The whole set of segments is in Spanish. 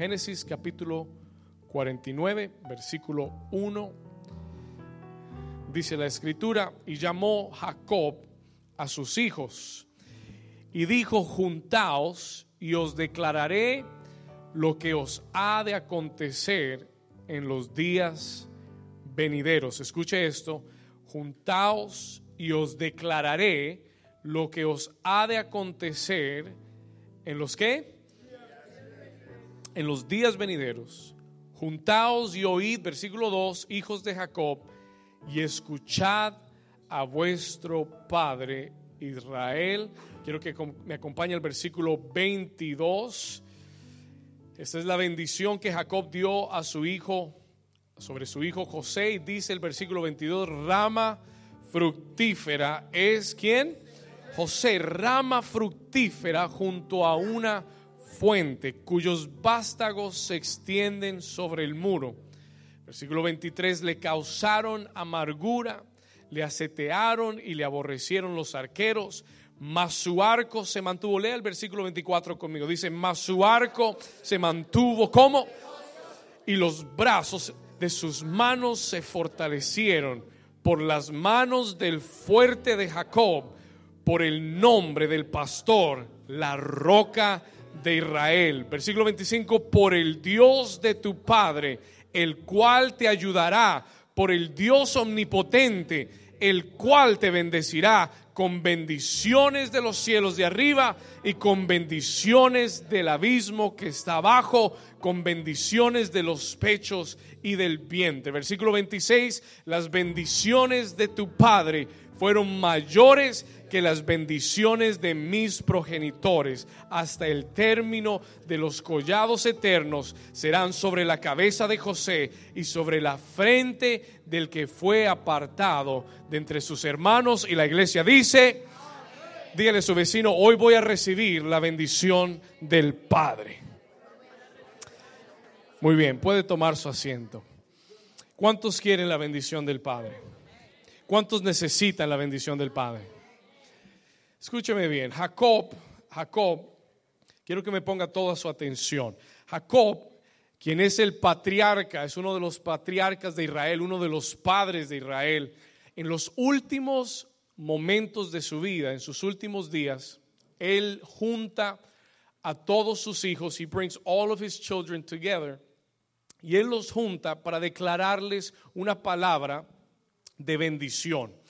Génesis capítulo 49, versículo 1. Dice la escritura, y llamó Jacob a sus hijos y dijo, juntaos y os declararé lo que os ha de acontecer en los días venideros. Escuche esto, juntaos y os declararé lo que os ha de acontecer en los que en los días venideros. Juntaos y oíd, versículo 2, hijos de Jacob, y escuchad a vuestro Padre Israel. Quiero que me acompañe el versículo 22. Esta es la bendición que Jacob dio a su hijo, sobre su hijo José. Y dice el versículo 22, rama fructífera es quien? José, rama fructífera junto a una fuente cuyos vástagos se extienden sobre el muro. Versículo 23, le causaron amargura, le asetearon y le aborrecieron los arqueros, mas su arco se mantuvo. Lea el versículo 24 conmigo. Dice, mas su arco se mantuvo como y los brazos de sus manos se fortalecieron por las manos del fuerte de Jacob, por el nombre del pastor, la roca Israel. Versículo 25, por el Dios de tu Padre, el cual te ayudará, por el Dios omnipotente, el cual te bendecirá con bendiciones de los cielos de arriba y con bendiciones del abismo que está abajo, con bendiciones de los pechos y del vientre. Versículo 26, las bendiciones de tu Padre fueron mayores que las bendiciones de mis progenitores hasta el término de los collados eternos serán sobre la cabeza de José y sobre la frente del que fue apartado de entre sus hermanos. Y la iglesia dice, dígale a su vecino, hoy voy a recibir la bendición del Padre. Muy bien, puede tomar su asiento. ¿Cuántos quieren la bendición del Padre? ¿Cuántos necesitan la bendición del Padre? Escúcheme bien, Jacob, Jacob, quiero que me ponga toda su atención. Jacob, quien es el patriarca, es uno de los patriarcas de Israel, uno de los padres de Israel, en los últimos momentos de su vida, en sus últimos días, él junta a todos sus hijos, he brings all of his children together, y él los junta para declararles una palabra de bendición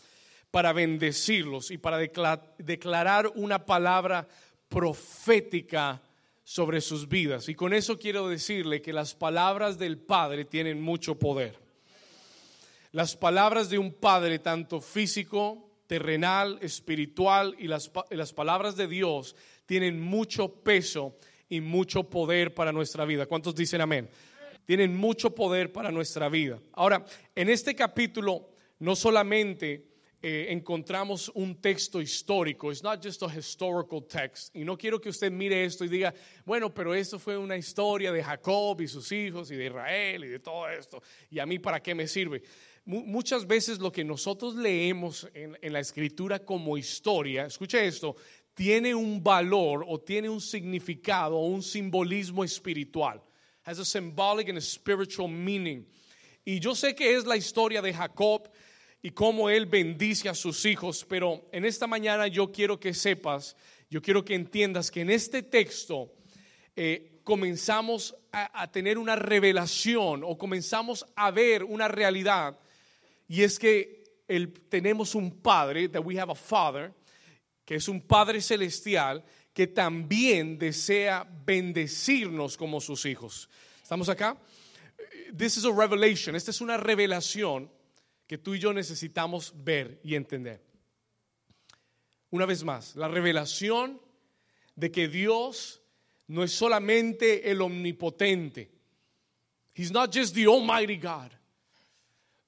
para bendecirlos y para declarar una palabra profética sobre sus vidas. Y con eso quiero decirle que las palabras del Padre tienen mucho poder. Las palabras de un Padre, tanto físico, terrenal, espiritual, y las, las palabras de Dios tienen mucho peso y mucho poder para nuestra vida. ¿Cuántos dicen amén? Tienen mucho poder para nuestra vida. Ahora, en este capítulo, no solamente eh, encontramos un texto histórico. It's not just a historical text. Y no quiero que usted mire esto y diga, bueno, pero esto fue una historia de Jacob y sus hijos y de Israel y de todo esto. ¿Y a mí para qué me sirve? muchas veces lo que nosotros leemos en, en la escritura como historia, escuche esto, tiene un valor o tiene un significado o un simbolismo espiritual. Has a symbolic and a spiritual meaning. Y yo sé que es la historia de Jacob y cómo Él bendice a sus hijos. Pero en esta mañana yo quiero que sepas, yo quiero que entiendas que en este texto eh, comenzamos a, tener una revelación o comenzamos a ver una realidad. Y es que tenemos un Padre, that we have a Father, que es un Padre celestial que también desea bendecirnos como sus hijos. ¿Estamos acá? This is a revelation. Esta es una revelación que tú y yo necesitamos ver y entender. Una vez más, la revelación de que Dios no es solamente el omnipotente. He's not just the almighty God.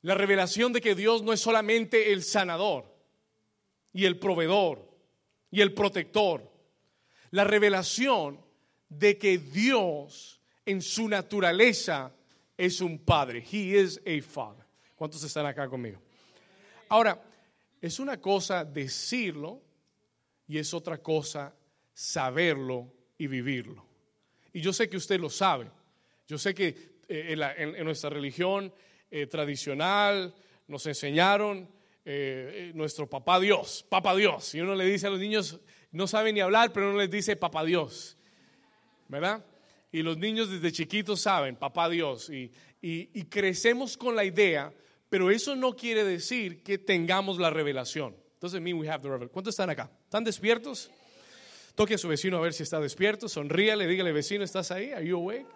La revelación de que Dios no es solamente el sanador y el proveedor y el protector. La revelación de que Dios en su naturaleza es un padre. He is a father. ¿Cuántos están acá conmigo? Ahora, es una cosa decirlo y es otra cosa saberlo y vivirlo. Y yo sé que usted lo sabe, Yo sé que eh, en, nuestra religión eh, tradicional nos enseñaron eh, nuestro papá Dios, papá Dios. Y uno le dice a los niños, no saben ni hablar, pero uno les dice papá Dios. ¿Verdad? Y los niños desde chiquitos saben, papá Dios. Y, y crecemos con la idea, pero eso no quiere decir que tengamos la revelación. Entonces. ¿Cuántos están acá? ¿Están despiertos? Toque a su vecino a ver si está despierto. Sonríale, dígale, vecino, ¿estás ahí? ¿Are you awake?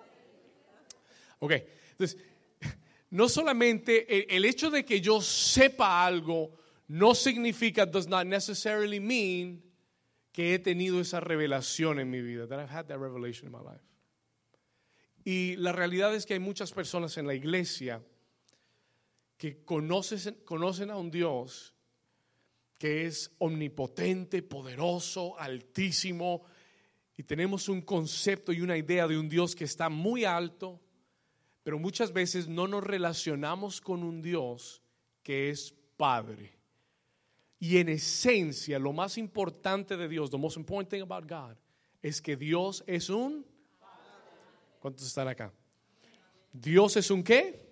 Ok, entonces, no solamente el, hecho de que yo sepa algo no significa, does not necessarily mean que he tenido esa revelación en mi vida, I've had that revelation in my life. Y la realidad es que hay muchas personas en la iglesia que conocen a un Dios que es omnipotente, poderoso, altísimo, y tenemos un concepto y una idea de un Dios que está muy alto, pero muchas veces no nos relacionamos con un Dios que es Padre. Y en esencia, lo más importante de Dios, the most important thing about God, es que Dios es un ¿Cuántos están acá? Dios es un qué?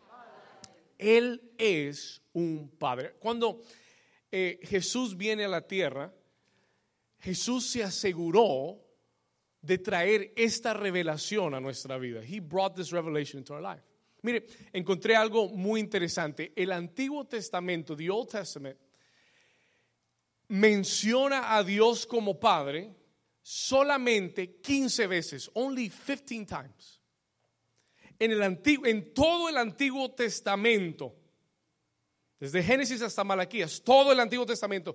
Él es un Padre. Cuando eh, Jesús viene a la tierra, Jesús se aseguró de traer esta revelación a nuestra vida. He brought this revelation into our life. Mire, encontré algo muy interesante. El Antiguo Testamento, the Old Testament, menciona a Dios como Padre solamente 15 veces, only 15 times. En, el en todo el Antiguo Testamento, desde Génesis hasta Malaquías, todo el Antiguo Testamento,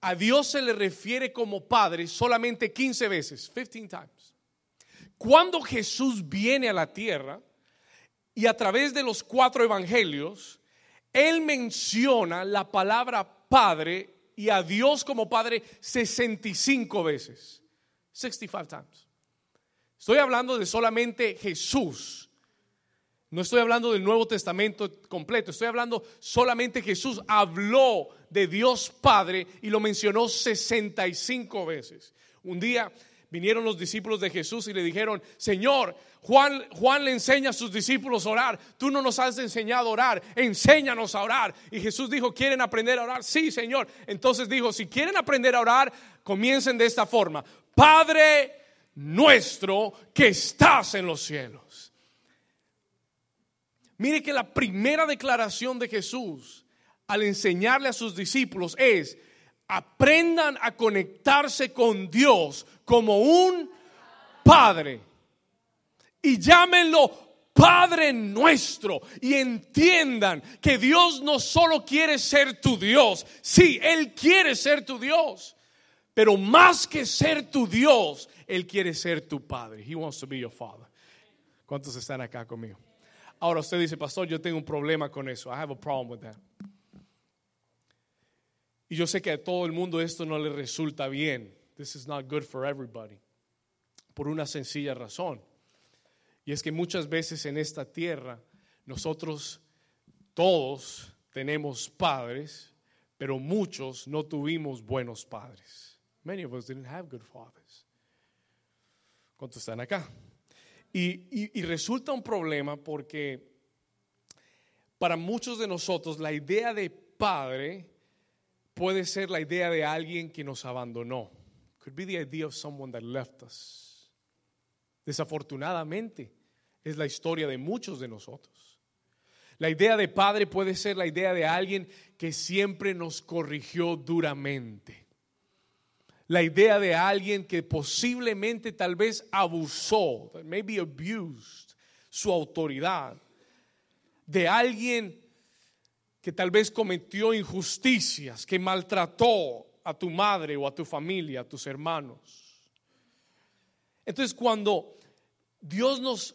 a Dios se le refiere como Padre solamente 15 veces, 15 times. Cuando Jesús viene a la tierra y a través de los cuatro evangelios, Él menciona la palabra Padre y a Dios como Padre 65 veces, 65 times. Estoy hablando de solamente Jesús. No estoy hablando del Nuevo Testamento completo, estoy hablando solamente Jesús habló de Dios Padre y lo mencionó 65 veces. Un día vinieron los discípulos de Jesús y le dijeron, Señor, Juan, Juan le enseña a sus discípulos a orar, tú no nos has enseñado a orar, enséñanos a orar. Y Jesús dijo, ¿quieren aprender a orar? Sí, Señor. Entonces dijo, si quieren aprender a orar, comiencen de esta forma. Padre nuestro que estás en los cielos. Mire que la primera declaración de Jesús al enseñarle a sus discípulos es, aprendan a conectarse con Dios como un Padre. Y llámenlo Padre nuestro y entiendan que Dios no solo quiere ser tu Dios, sí, Él quiere ser tu Dios, pero más que ser tu Dios, Él quiere ser tu Padre. He wants to be your Father. ¿Cuántos están acá conmigo? Ahora usted dice, pastor, yo tengo un problema con eso. I have a problem with that. Y yo sé que a todo el mundo esto no le resulta bien. This is not good for everybody. Por una sencilla razón. Y es que muchas veces en esta tierra nosotros todos tenemos padres, pero muchos no tuvimos buenos padres. Many of us didn't have good fathers. ¿Cuántos están acá? Y, resulta un problema porque para muchos de nosotros la idea de padre puede ser la idea de alguien que nos abandonó. Could be the idea of someone that left us. Desafortunadamente es la historia de muchos de nosotros. La idea de padre puede ser la idea de alguien que siempre nos corrigió duramente la idea de alguien que posiblemente tal vez abusó, maybe abused su autoridad, de alguien que tal vez cometió injusticias, que maltrató a tu madre o a tu familia, a tus hermanos. Entonces cuando Dios nos,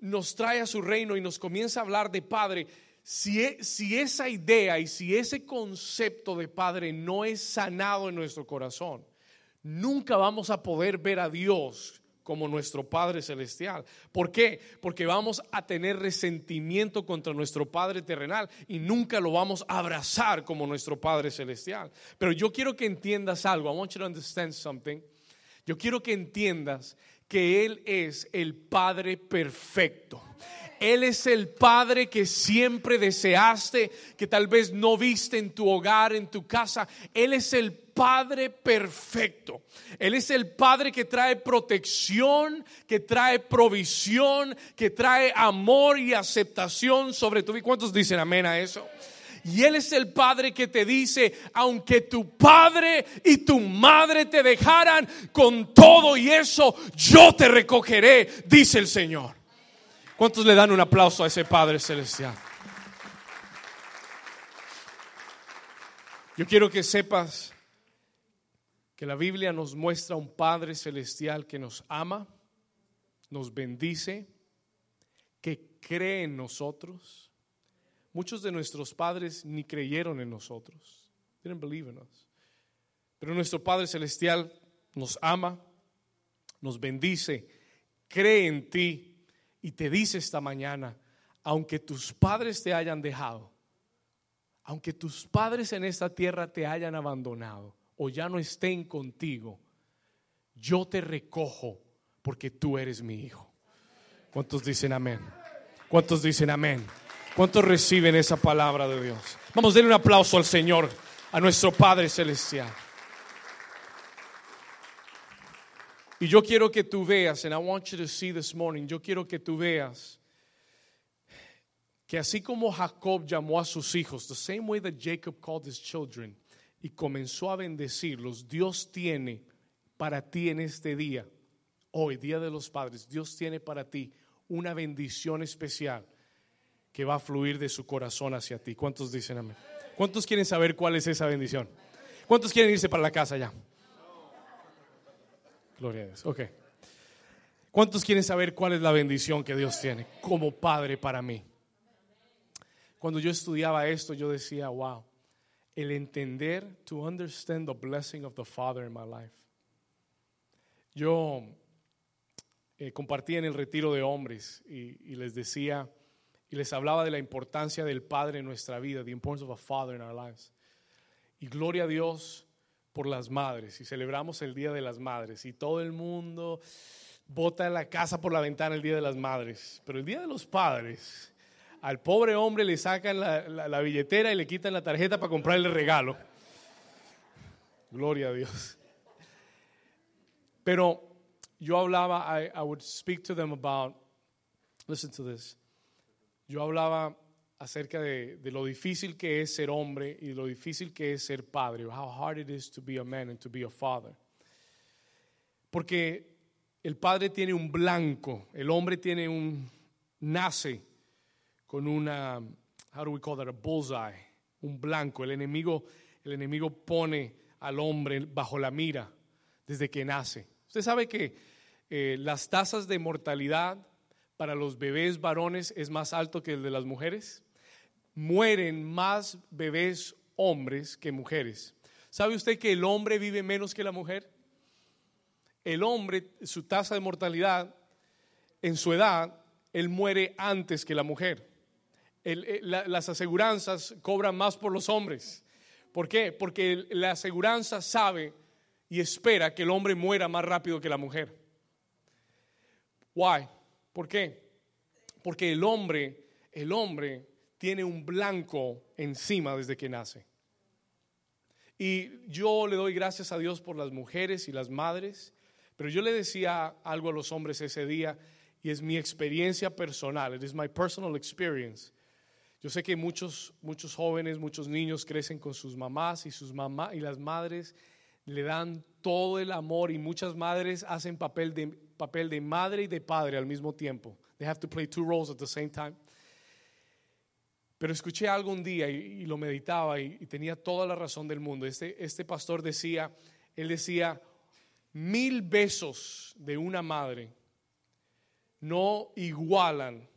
nos trae a su reino y nos comienza a hablar de Padre, si, e, si esa idea y si ese concepto de Padre no es sanado en nuestro corazón, nunca vamos a poder ver a Dios como nuestro Padre Celestial. ¿Por qué? Porque vamos a tener resentimiento contra nuestro Padre terrenal y nunca lo vamos a abrazar como nuestro Padre Celestial. Pero yo quiero que entiendas algo. I want you to understand something. Yo quiero que entiendas que Él es el Padre perfecto. Él es el Padre que siempre deseaste, que tal vez no viste en tu hogar, en tu casa. Él es el Padre perfecto. Él es el Padre que trae protección, que trae provisión, que trae amor y aceptación sobre tu vida. ¿Cuántos dicen amén a eso? Y Él es el Padre que te dice, aunque tu padre y tu madre te dejaran con todo y eso, yo te recogeré, dice el Señor. ¿Cuántos le dan un aplauso a ese Padre Celestial? Yo quiero que sepas que la Biblia nos muestra un Padre Celestial que nos ama, nos bendice, que cree en nosotros. Muchos de nuestros padres ni creyeron en nosotros. Didn't believe in us. Pero nuestro Padre Celestial nos ama, nos bendice, cree en ti y te dice esta mañana, aunque tus padres te hayan dejado, aunque tus padres en esta tierra te hayan abandonado o ya no estén contigo, yo te recojo porque tú eres mi hijo. ¿Cuántos dicen amén? ¿Cuántos dicen amén? ¿Cuántos reciben esa palabra de Dios? Vamos a darle un aplauso al Señor, a nuestro Padre Celestial. Y yo quiero que tú veas, and I want you to see this morning, yo quiero que tú veas que así como Jacob llamó a sus hijos, the same way that Jacob called his children, y comenzó a bendecirlos, Dios tiene para ti en este día, hoy, Día de los Padres, Dios tiene para ti una bendición especial que va a fluir de su corazón hacia ti. ¿Cuántos dicen amén? ¿Cuántos quieren saber cuál es esa bendición? ¿Cuántos quieren irse para la casa ya? Gloria a Dios. Ok. ¿Cuántos quieren saber cuál es la bendición que Dios tiene como Padre para mí? Cuando yo estudiaba esto, yo decía, wow, el entender, to understand the blessing of the Father in my life. Yo eh, compartí en el retiro de hombres y, y, les decía, y les hablaba de la importancia del Padre en nuestra vida, the importance of a Father in our lives. Y gloria a Dios por las madres y celebramos el Día de las Madres y todo el mundo bota la casa por la ventana el Día de las Madres, pero el Día de los Padres, al pobre hombre le sacan la, billetera y le quitan la tarjeta para comprarle regalo. Gloria a Dios. Pero yo hablaba, I, I would speak to them about, listen to this. Yo hablaba acerca de, de, lo difícil que es ser hombre y lo difícil que es ser padre. How hard it is to be a man and to be a father. Porque el padre tiene un blanco, el hombre tiene un nace con una how do we call that a bullseye, un blanco. El enemigo el enemigo pone al hombre bajo la mira desde que nace. Usted sabe que eh, las tasas de mortalidad para los bebés varones es más alto que el de las mujeres mueren más bebés hombres que mujeres. ¿Sabe usted que el hombre vive menos que la mujer? El hombre, su tasa de mortalidad, en su edad, él muere antes que la mujer. Eh, las aseguranzas cobran más por los hombres. ¿Por qué? Porque la aseguranza sabe y espera que el hombre muera más rápido que la mujer. Why? ¿Por qué? Porque el hombre, el hombre tiene un blanco encima desde que nace. Y yo le doy gracias a Dios por las mujeres y las madres, pero yo le decía algo a los hombres ese día y es mi experiencia personal, it is my personal experience. Yo sé que muchos muchos jóvenes, muchos niños crecen con sus mamás y sus mamás y las madres le dan todo el amor y muchas madres hacen papel de papel de madre y de padre al mismo tiempo. They have to play two roles at the same time. Pero escuché algo un día y, lo meditaba y, tenía toda la razón del mundo. Este, este pastor decía, él decía, mil besos de una madre no igualan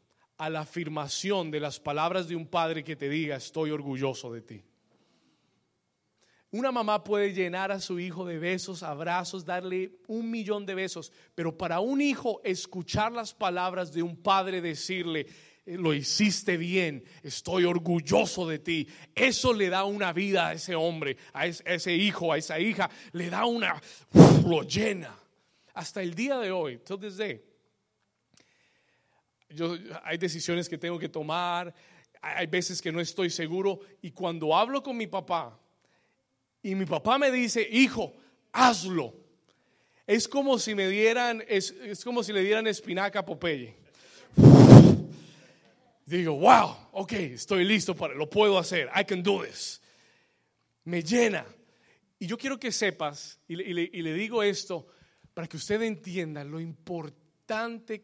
a la afirmación de las palabras de un padre que te diga, estoy orgulloso de ti. Una mamá puede llenar a su hijo de besos, abrazos, darle un millón de besos, pero para un hijo escuchar las palabras de un padre decirle, eh, lo hiciste bien, estoy orgulloso de ti. Eso le da una vida a ese hombre, a ese hijo, a esa hija, le da una, lo llena. hasta el día de hoy, till this day, yo, hay decisiones que tengo que tomar, hay veces que no estoy seguro y cuando hablo con mi papá y mi papá me dice, hijo, hazlo, es como si me dieran, es, como si le dieran espinaca a Popeye. Digo, wow, ok, estoy listo para, lo puedo hacer, I can do this. Me llena. Y yo quiero que sepas, y le digo esto, para que usted entienda lo importante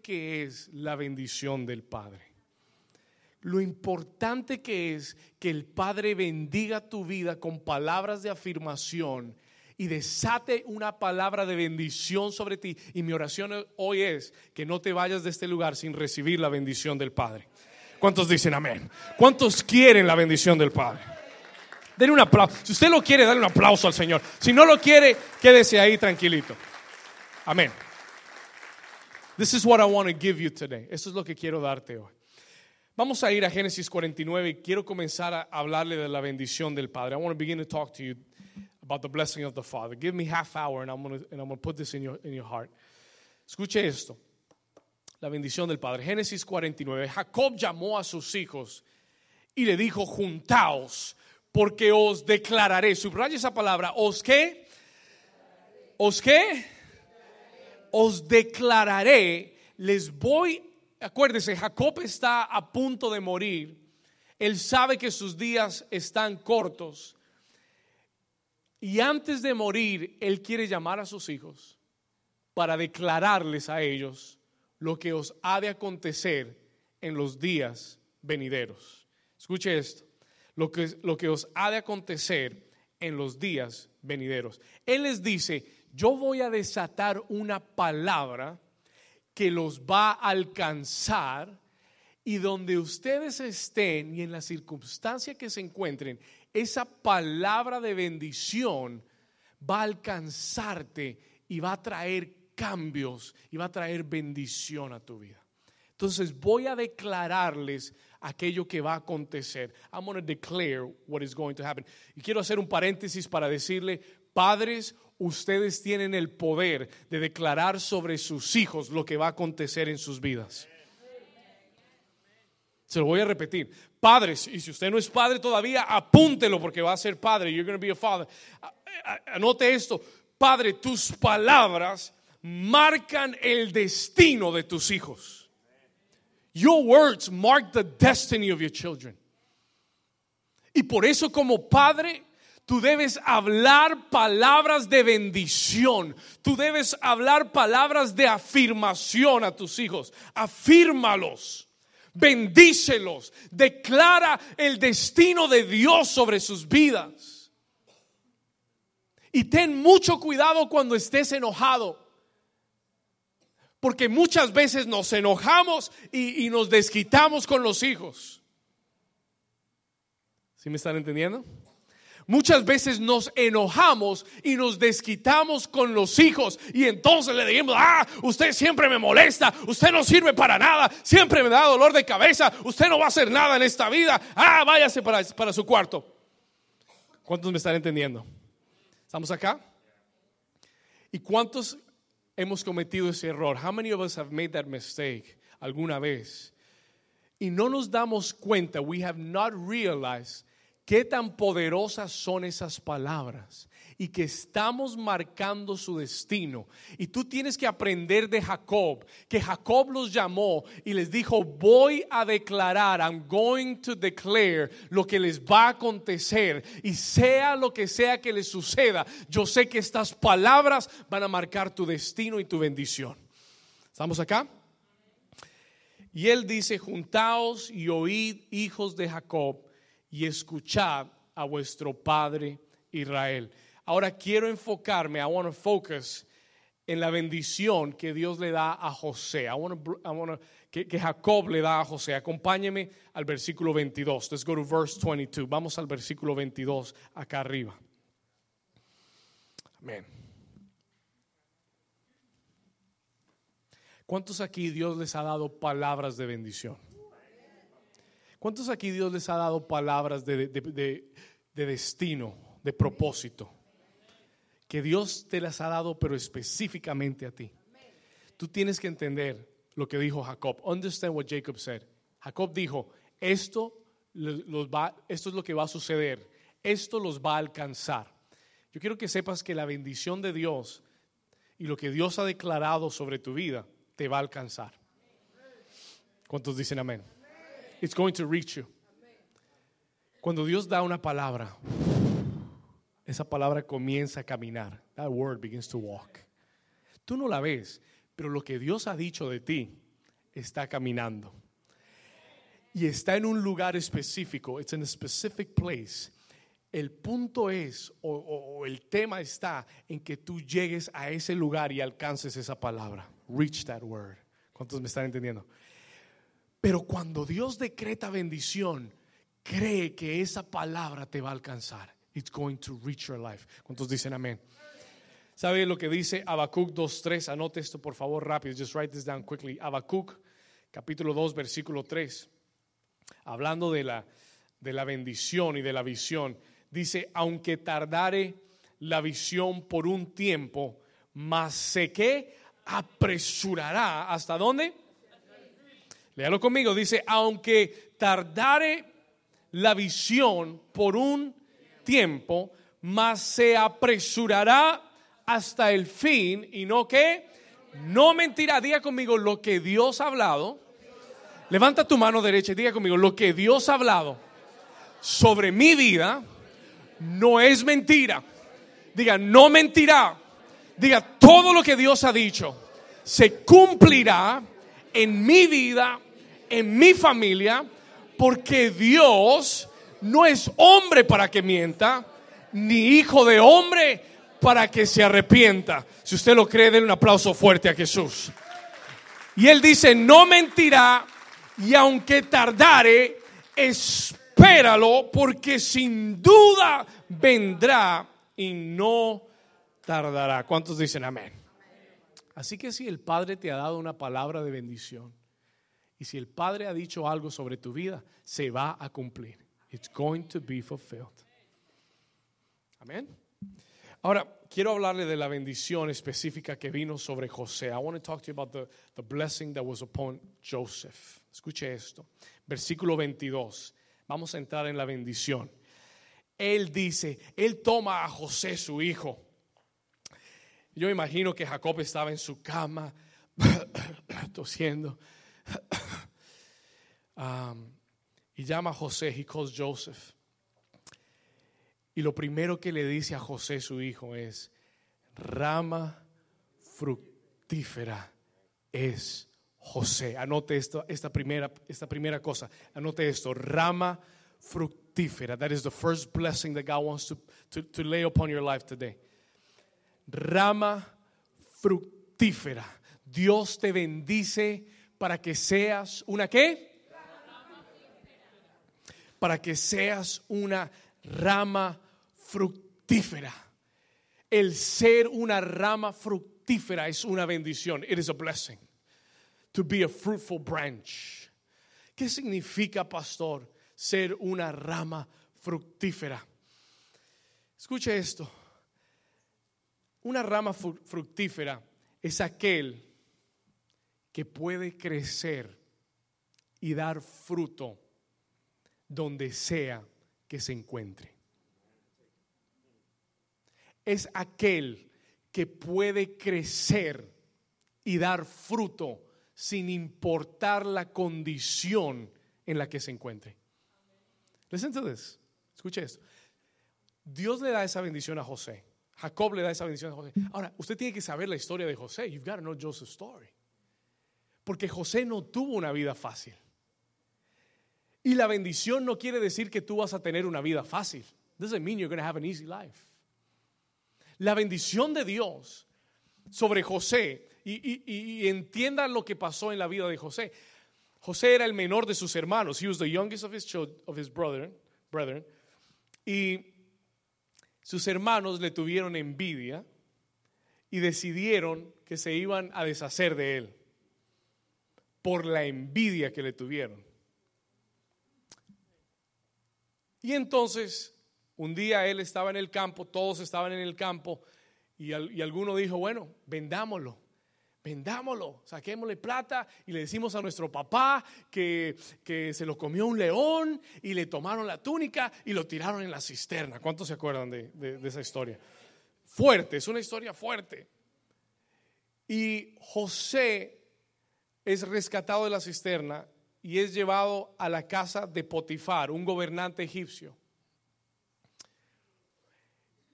que es la bendición del Padre. Lo importante que es que el Padre bendiga tu vida con palabras de afirmación y desate una palabra de bendición sobre ti. Y mi oración hoy es que no te vayas de este lugar sin recibir la bendición del Padre. ¿Cuántos dicen amén? ¿Cuántos quieren la bendición del Padre? Denle un aplauso. Si usted lo quiere, dale un aplauso al Señor. Si no lo quiere, quédese ahí tranquilito. Amén. This is what I want to give you today. Eso es lo que quiero darte hoy. Vamos a ir a Génesis 49 y quiero comenzar a hablarle de la bendición del Padre. I want to begin to talk to you about the blessing of the Father. Give me half hour and I'm going to, and I'm going to put this in your, in your heart. Escuche esto. La bendición del Padre. Génesis 49. Jacob llamó a sus hijos y le dijo, juntaos, porque os declararé. Subraya esa palabra. ¿Os qué? ¿Os qué? Os declararé, les voy, acuérdese, Jacob está a punto de morir, él sabe que sus días están cortos y antes de morir, él quiere llamar a sus hijos para declararles a ellos lo que os ha de acontecer en los días venideros. Escuche esto, lo que, lo que os ha de acontecer en los días venideros. Él les dice, yo voy a desatar una palabra que los va a alcanzar y donde ustedes estén y en la circunstancia que se encuentren, esa palabra de bendición va a alcanzarte y va a traer cambios y va a traer bendición a tu vida. Entonces voy a declararles aquello que va a acontecer. I'm going to declare what is going to happen. Y quiero hacer un paréntesis para decirle, padres, ustedes tienen el poder de declarar sobre sus hijos lo que va a acontecer en sus vidas. Se lo voy a repetir. Padres, y si usted no es padre todavía, apúntelo porque va a ser padre. You're going to be a father. Anote esto. Padre, tus palabras marcan el destino de tus hijos. Your words mark the destiny of your children. Y por eso como padre Tú debes hablar palabras de bendición. Tú debes hablar palabras de afirmación a tus hijos. Afírmalos. Bendícelos. Declara el destino de Dios sobre sus vidas. Y ten mucho cuidado cuando estés enojado. Porque muchas veces nos enojamos y, nos desquitamos con los hijos. ¿Sí me están entendiendo? Muchas veces nos enojamos y nos desquitamos con los hijos y entonces le decimos, ah, usted siempre me molesta, usted no sirve para nada, siempre me da dolor de cabeza, usted no va a hacer nada en esta vida, ah, váyase para, para su cuarto. ¿Cuántos me están entendiendo? ¿Estamos acá? ¿Y cuántos hemos cometido ese error? How many of us have made that mistake alguna vez? Y no nos damos cuenta, we have not realized qué tan poderosas son esas palabras y que estamos marcando su destino. Y tú tienes que aprender de Jacob, que Jacob los llamó y les dijo, voy a declarar, I'm going to declare lo que les va a acontecer y sea lo que sea que les suceda, yo sé que estas palabras van a marcar tu destino y tu bendición. ¿Estamos acá? Y él dice, juntaos y oíd, hijos de Jacob y escuchad a vuestro Padre Israel. Ahora quiero enfocarme, I want to focus en la bendición que Dios le da a José. I want to, que, que, Jacob le da a José. Acompáñeme al versículo 22. Let's go to verse 22. Vamos al versículo 22 acá arriba. Amén. ¿Cuántos aquí Dios les ha dado palabras de bendición? ¿Cuántos aquí Dios les ha dado palabras de, destino, de propósito? Que Dios te las ha dado, pero específicamente a ti. tú tienes que entender lo que dijo Jacob. Understand what Jacob said. Jacob dijo, esto, los va, esto es lo que va a suceder. Esto los va a alcanzar. Yo quiero que sepas que la bendición de Dios y lo que Dios ha declarado sobre tu vida te va a alcanzar. ¿Cuántos dicen amén? It's going to reach you. Cuando Dios da una palabra, esa palabra comienza a caminar. That word begins to walk. Tú no la ves, pero lo que Dios ha dicho de ti está caminando. Y está en un lugar específico. It's in a specific place. El punto es, o, o, el tema está en que tú llegues a ese lugar y alcances esa palabra. Reach that word. ¿Cuántos me están entendiendo? Pero cuando Dios decreta bendición, cree que esa palabra te va a alcanzar. It's going to reach your life. ¿Cuántos dicen amén? ¿Sabe lo que dice Habacuc 2.3? Anote esto por favor rápido. Just write this down quickly. Habacuc capítulo 2 versículo 3. Hablando de la, de la bendición y de la visión. Dice, aunque tardare la visión por un tiempo, más sé que apresurará. ¿Hasta dónde? Léalo conmigo. Dice, aunque tardare la visión por un tiempo, mas se apresurará hasta el fin y no que no mentirá. Diga conmigo lo que Dios ha hablado. Levanta tu mano derecha y diga conmigo lo que Dios ha hablado sobre mi vida no es mentira. Diga, no mentirá. Diga, todo lo que Dios ha dicho se cumplirá en mi vida en mi familia, porque Dios no es hombre para que mienta, ni hijo de hombre para que se arrepienta. Si usted lo cree, denle un aplauso fuerte a Jesús. Y él dice, no mentirá, y aunque tardare, espéralo, porque sin duda vendrá y no tardará. ¿Cuántos dicen amén? Así que si el Padre te ha dado una palabra de bendición, y si el Padre ha dicho algo sobre tu vida, se va a cumplir. It's going to be fulfilled. Amén. Ahora, quiero hablarle de la bendición específica que vino sobre José. I want to talk to you about the, the blessing that was upon Joseph. Escuche esto. Versículo 22. Vamos a entrar en la bendición. Él dice, él toma a José, su hijo. Yo imagino que Jacob estaba en su cama, tosiendo Y llama a José, he calls Joseph. Y lo primero que le dice a José, su hijo, es, rama fructífera es José. Anote esto, esta, primera, esta primera cosa. Anote esto, rama fructífera. That is the first blessing that God wants to, to, to lay upon your life today. Rama fructífera. Dios te bendice para que seas una qué? Para que seas una rama fructífera. El ser una rama fructífera es una bendición. It is a blessing. To be a fruitful branch. ¿Qué significa, pastor, ser una rama fructífera? Escuche esto. Una rama fructífera es aquel que puede crecer y dar fruto donde sea que se encuentre. Es aquel que puede crecer y dar fruto sin importar la condición en la que se encuentre. Listen to this. Escuche esto. Dios le da esa bendición a José. Jacob le da esa bendición a José. Ahora, usted tiene que saber la historia de José. You've got to know Joseph's story. Porque José no tuvo una vida fácil. Y la bendición no quiere decir que tú vas a tener una vida fácil. Doesn't mean you're going to have an easy life. La bendición de Dios sobre José, y, entiendan lo que pasó en la vida de José. José era el menor de sus hermanos. He was the youngest of his, of his brother, brethren. Y sus hermanos le tuvieron envidia y decidieron que se iban a deshacer de él por la envidia que le tuvieron. Y entonces, un día él estaba en el campo, todos estaban en el campo, y, alguno dijo, bueno, vendámoslo, vendámoslo, saquémosle plata y le decimos a nuestro papá que, que, se lo comió un león y le tomaron la túnica y lo tiraron en la cisterna. ¿Cuántos se acuerdan de, de esa historia? Fuerte, es una historia fuerte. Y José es rescatado de la cisterna y es llevado a la casa de Potifar, un gobernante egipcio.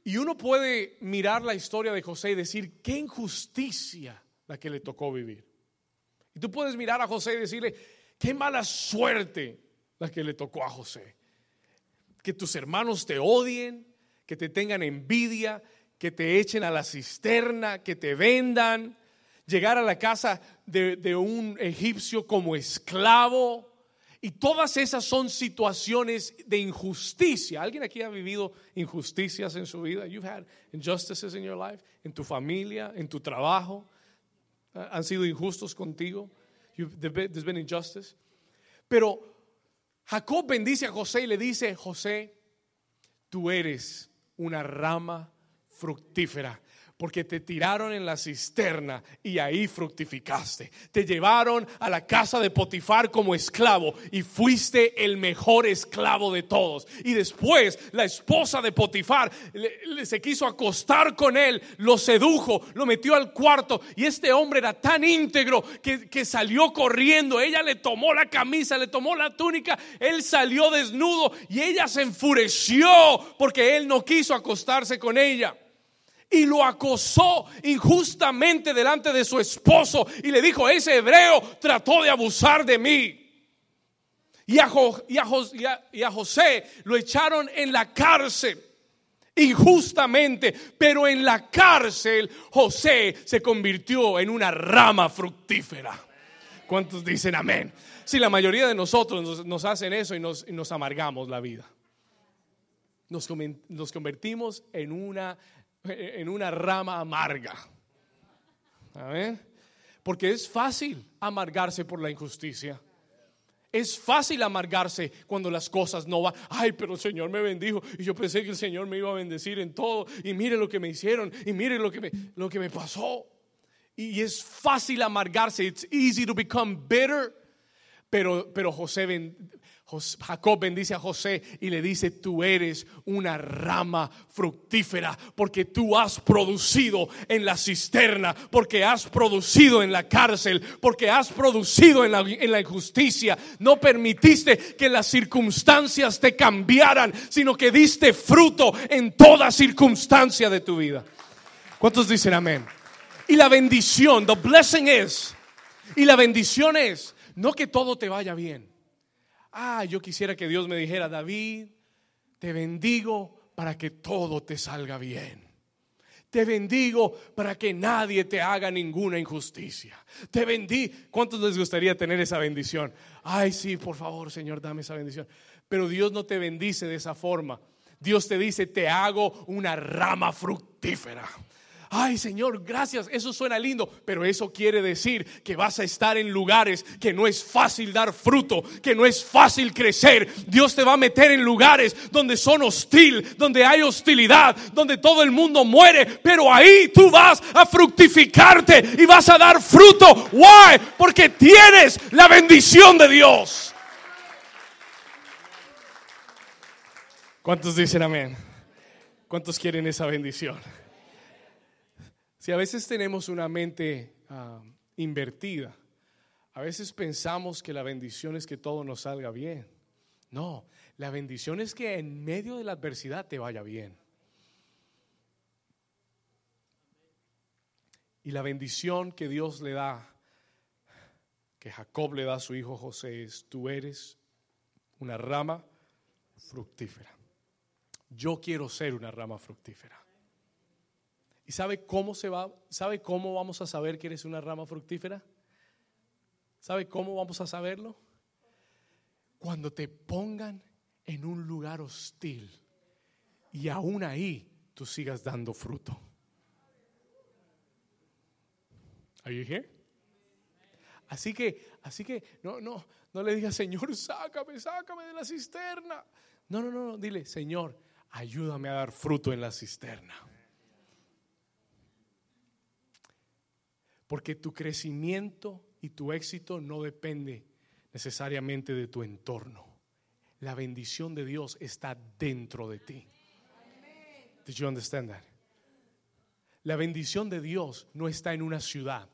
Y uno puede mirar la historia de José y decir, qué injusticia la que le tocó vivir. Y tú puedes mirar a José y decirle, qué mala suerte la que le tocó a José. Que tus hermanos te odien, que te tengan envidia, que te echen a la cisterna, que te vendan, llegar a la casa de, un egipcio como esclavo. Y todas esas son situaciones de injusticia. ¿Alguien aquí ha vivido injusticias en su vida? You've had injustices in your life, en tu familia, en tu trabajo. Han sido injustos contigo. there's been injustice. Pero Jacob bendice a José y le dice, José, tú eres una rama fructífera porque te tiraron en la cisterna y ahí fructificaste. Te llevaron a la casa de Potifar como esclavo y fuiste el mejor esclavo de todos. Y después la esposa de Potifar se quiso acostar con él, lo sedujo, lo metió al cuarto y este hombre era tan íntegro que, que salió corriendo. Ella le tomó la camisa, le tomó la túnica, él salió desnudo y ella se enfureció porque él no quiso acostarse con ella y lo acosó injustamente delante de su esposo y le dijo, ese hebreo trató de abusar de mí. Y a, José lo echaron en la cárcel injustamente, pero en la cárcel José se convirtió en una rama fructífera. ¿Cuántos dicen amén? Si la mayoría de nosotros nos, hacen eso y nos, nos, amargamos la vida. Nos, nos convertimos en una en una rama amarga. Porque es fácil amargarse por la injusticia. Es fácil amargarse cuando las cosas no van. Ay, pero el Señor me bendijo y yo pensé que el Señor me iba a bendecir en todo. Y mire lo que me hicieron y mire lo que me, lo que me pasó. Y es fácil amargarse. It's easy to become bitter. Pero, pero José, Jacob bendice a José y le dice, tú eres una rama fructífera porque tú has producido en la cisterna, porque has producido en la cárcel, porque has producido en la, injusticia. No permitiste que las circunstancias te cambiaran, sino que diste fruto en toda circunstancia de tu vida. ¿Cuántos dicen amén? Y la bendición, the blessing is, y la bendición es, no que todo te vaya bien Ah, yo quisiera que Dios me dijera, David, te bendigo para que todo te salga bien. Te bendigo para que nadie te haga ninguna injusticia. Te bendí. ¿Cuántos les gustaría tener esa bendición? Ay, sí, por favor, Señor, dame esa bendición. Pero Dios no te bendice de esa forma. Dios te dice, te hago una rama fructífera ay Señor, gracias, eso suena lindo, pero eso quiere decir que vas a estar en lugares que no es fácil dar fruto, que no es fácil crecer. Dios te va a meter en lugares donde son hostil, donde hay hostilidad, donde todo el mundo muere, pero ahí tú vas a fructificarte y vas a dar fruto. Why? Porque tienes la bendición de Dios. ¿Cuántos dicen amén? ¿Cuántos quieren esa bendición? Si a veces tenemos una mente ah, invertida, a veces pensamos que la bendición es que todo nos salga bien. No, la bendición es que en medio de la adversidad te vaya bien. Y la bendición que Dios le da, que Jacob le da a su hijo José, es tú eres una rama fructífera. Yo quiero ser una rama fructífera. ¿Y sabe cómo se va? ¿Sabe cómo vamos a saber que eres una rama fructífera? ¿Sabe cómo vamos a saberlo? Cuando te pongan en un lugar hostil y aún ahí tú sigas dando fruto. Are you here? Así que, así que, no, no, no le digas, Señor, sácame, sácame de la cisterna. No, no, no, dile, Señor, ayúdame a dar fruto en la cisterna. Porque tu crecimiento y tu éxito no depende necesariamente de tu entorno. La bendición de Dios está dentro de ti. Did you understand that? La bendición de Dios no está en una ciudad,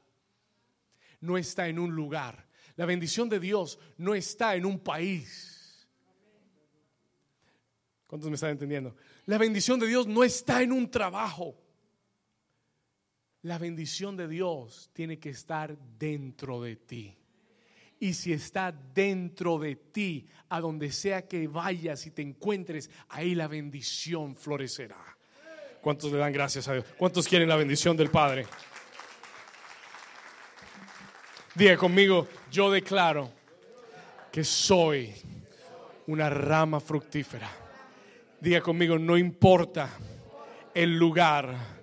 no está en un lugar. La bendición de Dios no está en un país. ¿Cuántos me están entendiendo? La bendición de Dios no está en un trabajo. La bendición de Dios tiene que estar dentro de ti. Y si está dentro de ti, a donde sea que vayas y te encuentres, ahí la bendición florecerá. ¿Cuántos le dan gracias a Dios? ¿Cuántos quieren la bendición del Padre? Diga conmigo, yo declaro que soy una rama fructífera. Diga conmigo, no importa el lugar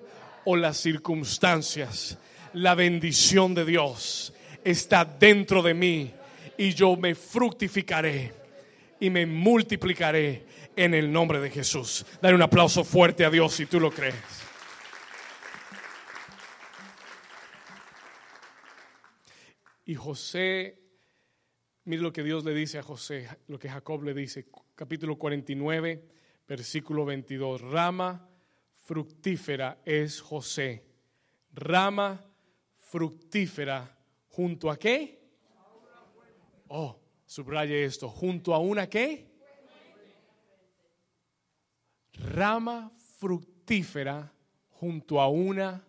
o las circunstancias, la bendición de Dios está dentro de mí y yo me fructificaré y me multiplicaré en el nombre de Jesús. Dale un aplauso fuerte a Dios si tú lo crees. Y José, mire lo que Dios le dice a José, lo que Jacob le dice, capítulo 49, versículo 22. Rama fructífera es José. Rama fructífera junto a qué? Oh, subraye esto, junto a una qué? Rama fructífera junto a una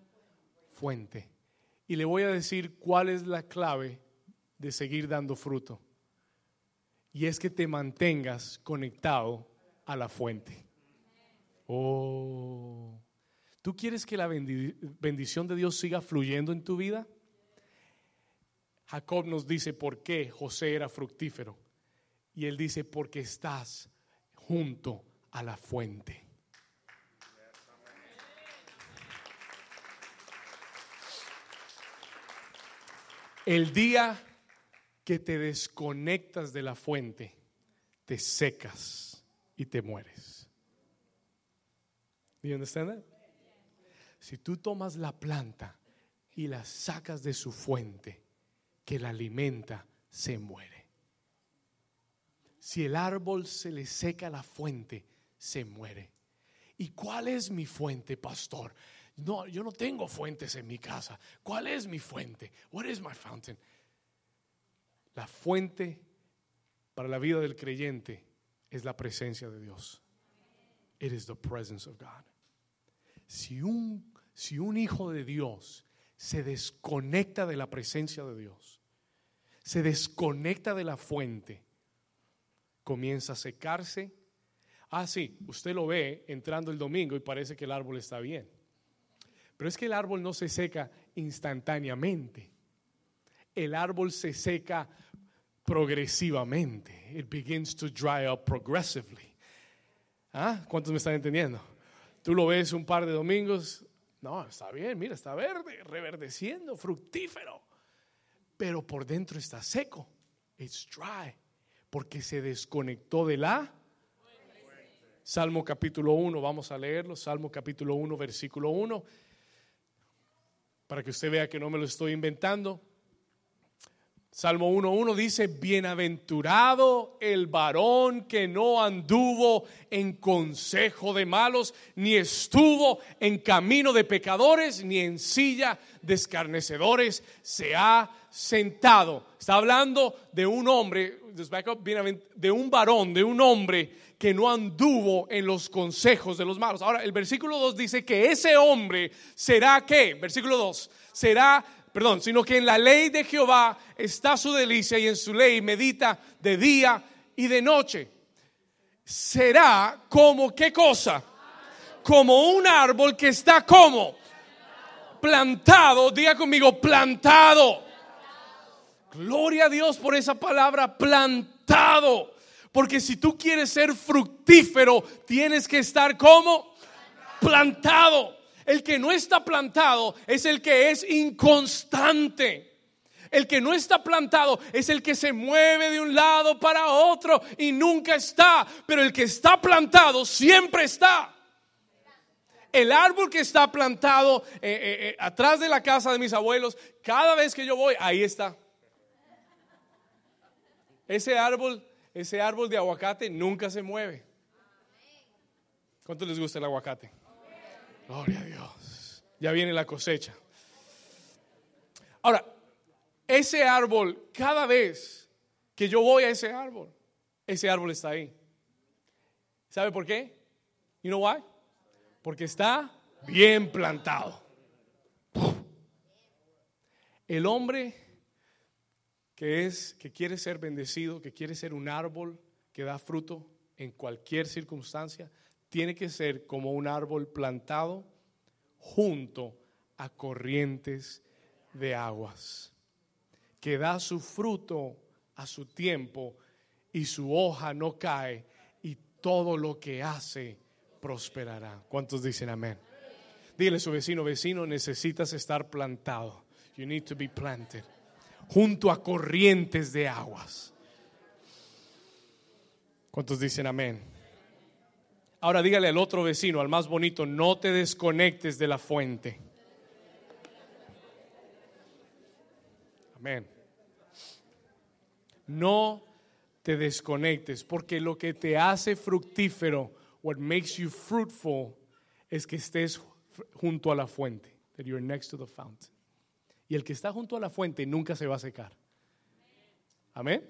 fuente. Y le voy a decir cuál es la clave de seguir dando fruto. Y es que te mantengas conectado a la fuente. Oh, ¿tú quieres que la bendición de Dios siga fluyendo en tu vida? Jacob nos dice por qué José era fructífero. Y él dice, porque estás junto a la fuente. El día que te desconectas de la fuente, te secas y te mueres. ¿Me understand Si tú tomas la planta y la sacas de su fuente, que la alimenta, se muere. Si el árbol se le seca la fuente, se muere. ¿Y cuál es mi fuente, pastor? No, yo no tengo fuentes en mi casa. ¿Cuál es mi fuente? What is my fountain? La fuente para la vida del creyente es la presencia de Dios. It is the presence of God. Si un, si un hijo de Dios se desconecta de la presencia de Dios, se desconecta de la fuente, comienza a secarse. Ah, sí, usted lo ve entrando el domingo y parece que el árbol está bien. Pero es que el árbol no se seca instantáneamente. El árbol se seca progresivamente. It begins to dry up progressively. ¿Ah? ¿Cuántos me están entendiendo? Tú lo ves un par de domingos. No, está bien, mira, está verde, reverdeciendo, fructífero. Pero por dentro está seco. It's dry. Porque se desconectó de la. Salmo capítulo 1, vamos a leerlo. Salmo capítulo 1, versículo 1 para que usted vea que no me lo estoy inventando. Salmo 1.1 dice, bienaventurado el varón que no anduvo en consejo de malos, ni estuvo en camino de pecadores, ni en silla de escarnecedores, se ha sentado. Está hablando de un hombre, de un varón, de un hombre que no anduvo en los consejos de los malos. Ahora, el versículo 2 dice que ese hombre será qué? Versículo 2, será, perdón, sino que en la ley de Jehová está su delicia y en su ley medita de día y de noche. Será como qué cosa? Como un árbol que está como plantado, diga conmigo, plantado. Gloria a Dios por esa palabra, plantado porque si tú quieres ser fructífero, tienes que estar como plantado. El que no está plantado es el que es inconstante. El que no está plantado es el que se mueve de un lado para otro y nunca está. Pero el que está plantado siempre está. El árbol que está plantado eh, eh, eh, atrás de la casa de mis abuelos, cada vez que yo voy, ahí está. Ese árbol, ese árbol de aguacate nunca se mueve. ¿Cuánto les gusta el aguacate? Gloria a Dios. Ya viene la cosecha. Ahora, ese árbol, cada vez que yo voy a ese árbol, ese árbol está ahí. ¿Sabe por qué? You know why? Porque está bien plantado. El hombre que es que quiere ser bendecido, que quiere ser un árbol que da fruto en cualquier circunstancia, tiene que ser como un árbol plantado junto a corrientes de aguas, que da su fruto a su tiempo y su hoja no cae y todo lo que hace prosperará. ¿Cuántos dicen amén? Dile a su vecino, vecino, necesitas estar plantado. You need to be planted. Junto a corrientes de aguas. ¿Cuántos dicen amén? Ahora dígale al otro vecino, al más bonito, no te desconectes de la fuente. Amén. No te desconectes, porque lo que te hace fructífero, what makes you fruitful, es que estés junto a la fuente, that you're next to the fountain. Y el que está junto a la fuente nunca se va a secar. Amén.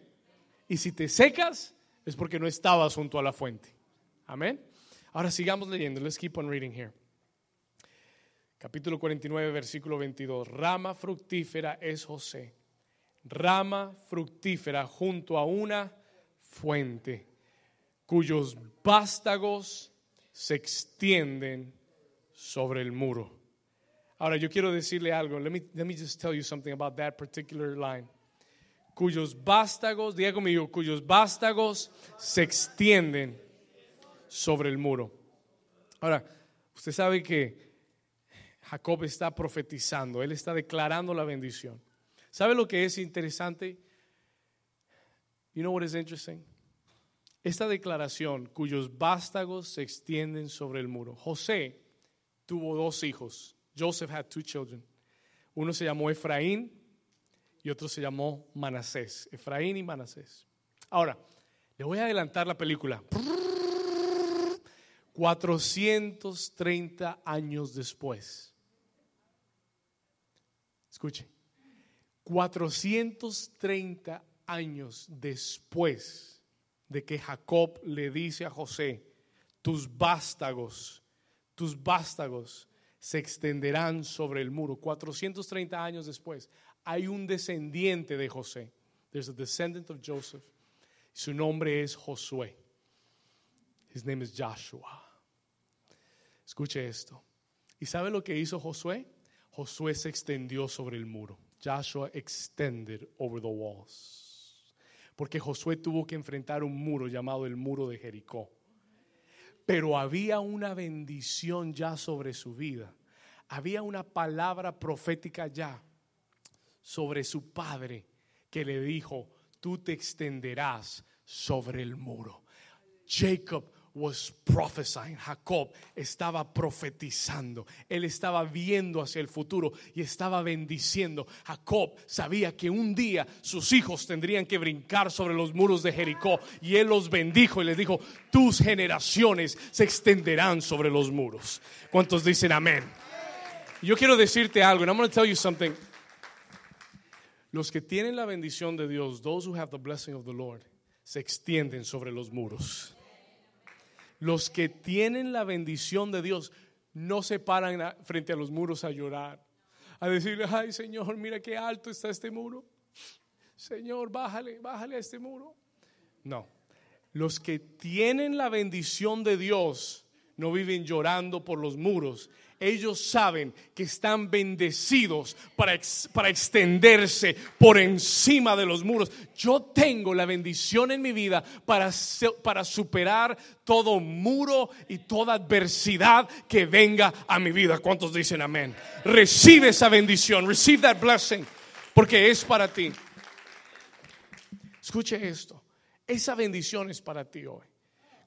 Y si te secas, es porque no estabas junto a la fuente. Amén. Ahora sigamos leyendo. Let's keep on reading here. Capítulo 49, versículo 22. Rama fructífera es José. Rama fructífera junto a una fuente, cuyos vástagos se extienden sobre el muro. Ahora yo quiero decirle algo. Let me, let me just tell you something about that particular line. Cuyos vástagos, diga conmigo, cuyos vástagos se extienden sobre el muro. Ahora, usted sabe que Jacob está profetizando, él está declarando la bendición. ¿Sabe lo que es interesante? You know what is interesting? Esta declaración, cuyos vástagos se extienden sobre el muro. José tuvo dos hijos. Joseph had two children. Uno se llamó Efraín y otro se llamó Manasés. Efraín y Manasés. Ahora, le voy a adelantar la película. 430 años después. Escuche. 430 años después de que Jacob le dice a José, tus vástagos, tus vástagos se extenderán sobre el muro. 430 años después, hay un descendiente de José. There's a descendant of Joseph. Su nombre es Josué. His name is Joshua. Escuche esto. ¿Y sabe lo que hizo Josué? Josué se extendió sobre el muro. Joshua extended over the walls. Porque Josué tuvo que enfrentar un muro llamado el muro de Jericó. Pero había una bendición ya sobre su vida. Había una palabra profética ya sobre su padre que le dijo, tú te extenderás sobre el muro. Jacob was prophesying. Jacob estaba profetizando. Él estaba viendo hacia el futuro y estaba bendiciendo. Jacob sabía que un día sus hijos tendrían que brincar sobre los muros de Jericó y él los bendijo y les dijo, tus generaciones se extenderán sobre los muros. ¿Cuántos dicen amén? Yo quiero decirte algo, and I'm going to tell you something. Los que tienen la bendición de Dios, those who have the blessing of the Lord, se extienden sobre los muros. Los que tienen la bendición de Dios no se paran frente a los muros a llorar, a decirle, ay Señor, mira qué alto está este muro. Señor, bájale, bájale a este muro. No, los que tienen la bendición de Dios no viven llorando por los muros, ellos saben que están bendecidos para, para extenderse por encima de los muros. Yo tengo la bendición en mi vida para, para superar todo muro y toda adversidad que venga a mi vida. ¿Cuántos dicen amén? Recibe esa bendición, receive that blessing, porque es para ti. Escuche esto, esa bendición es para ti hoy.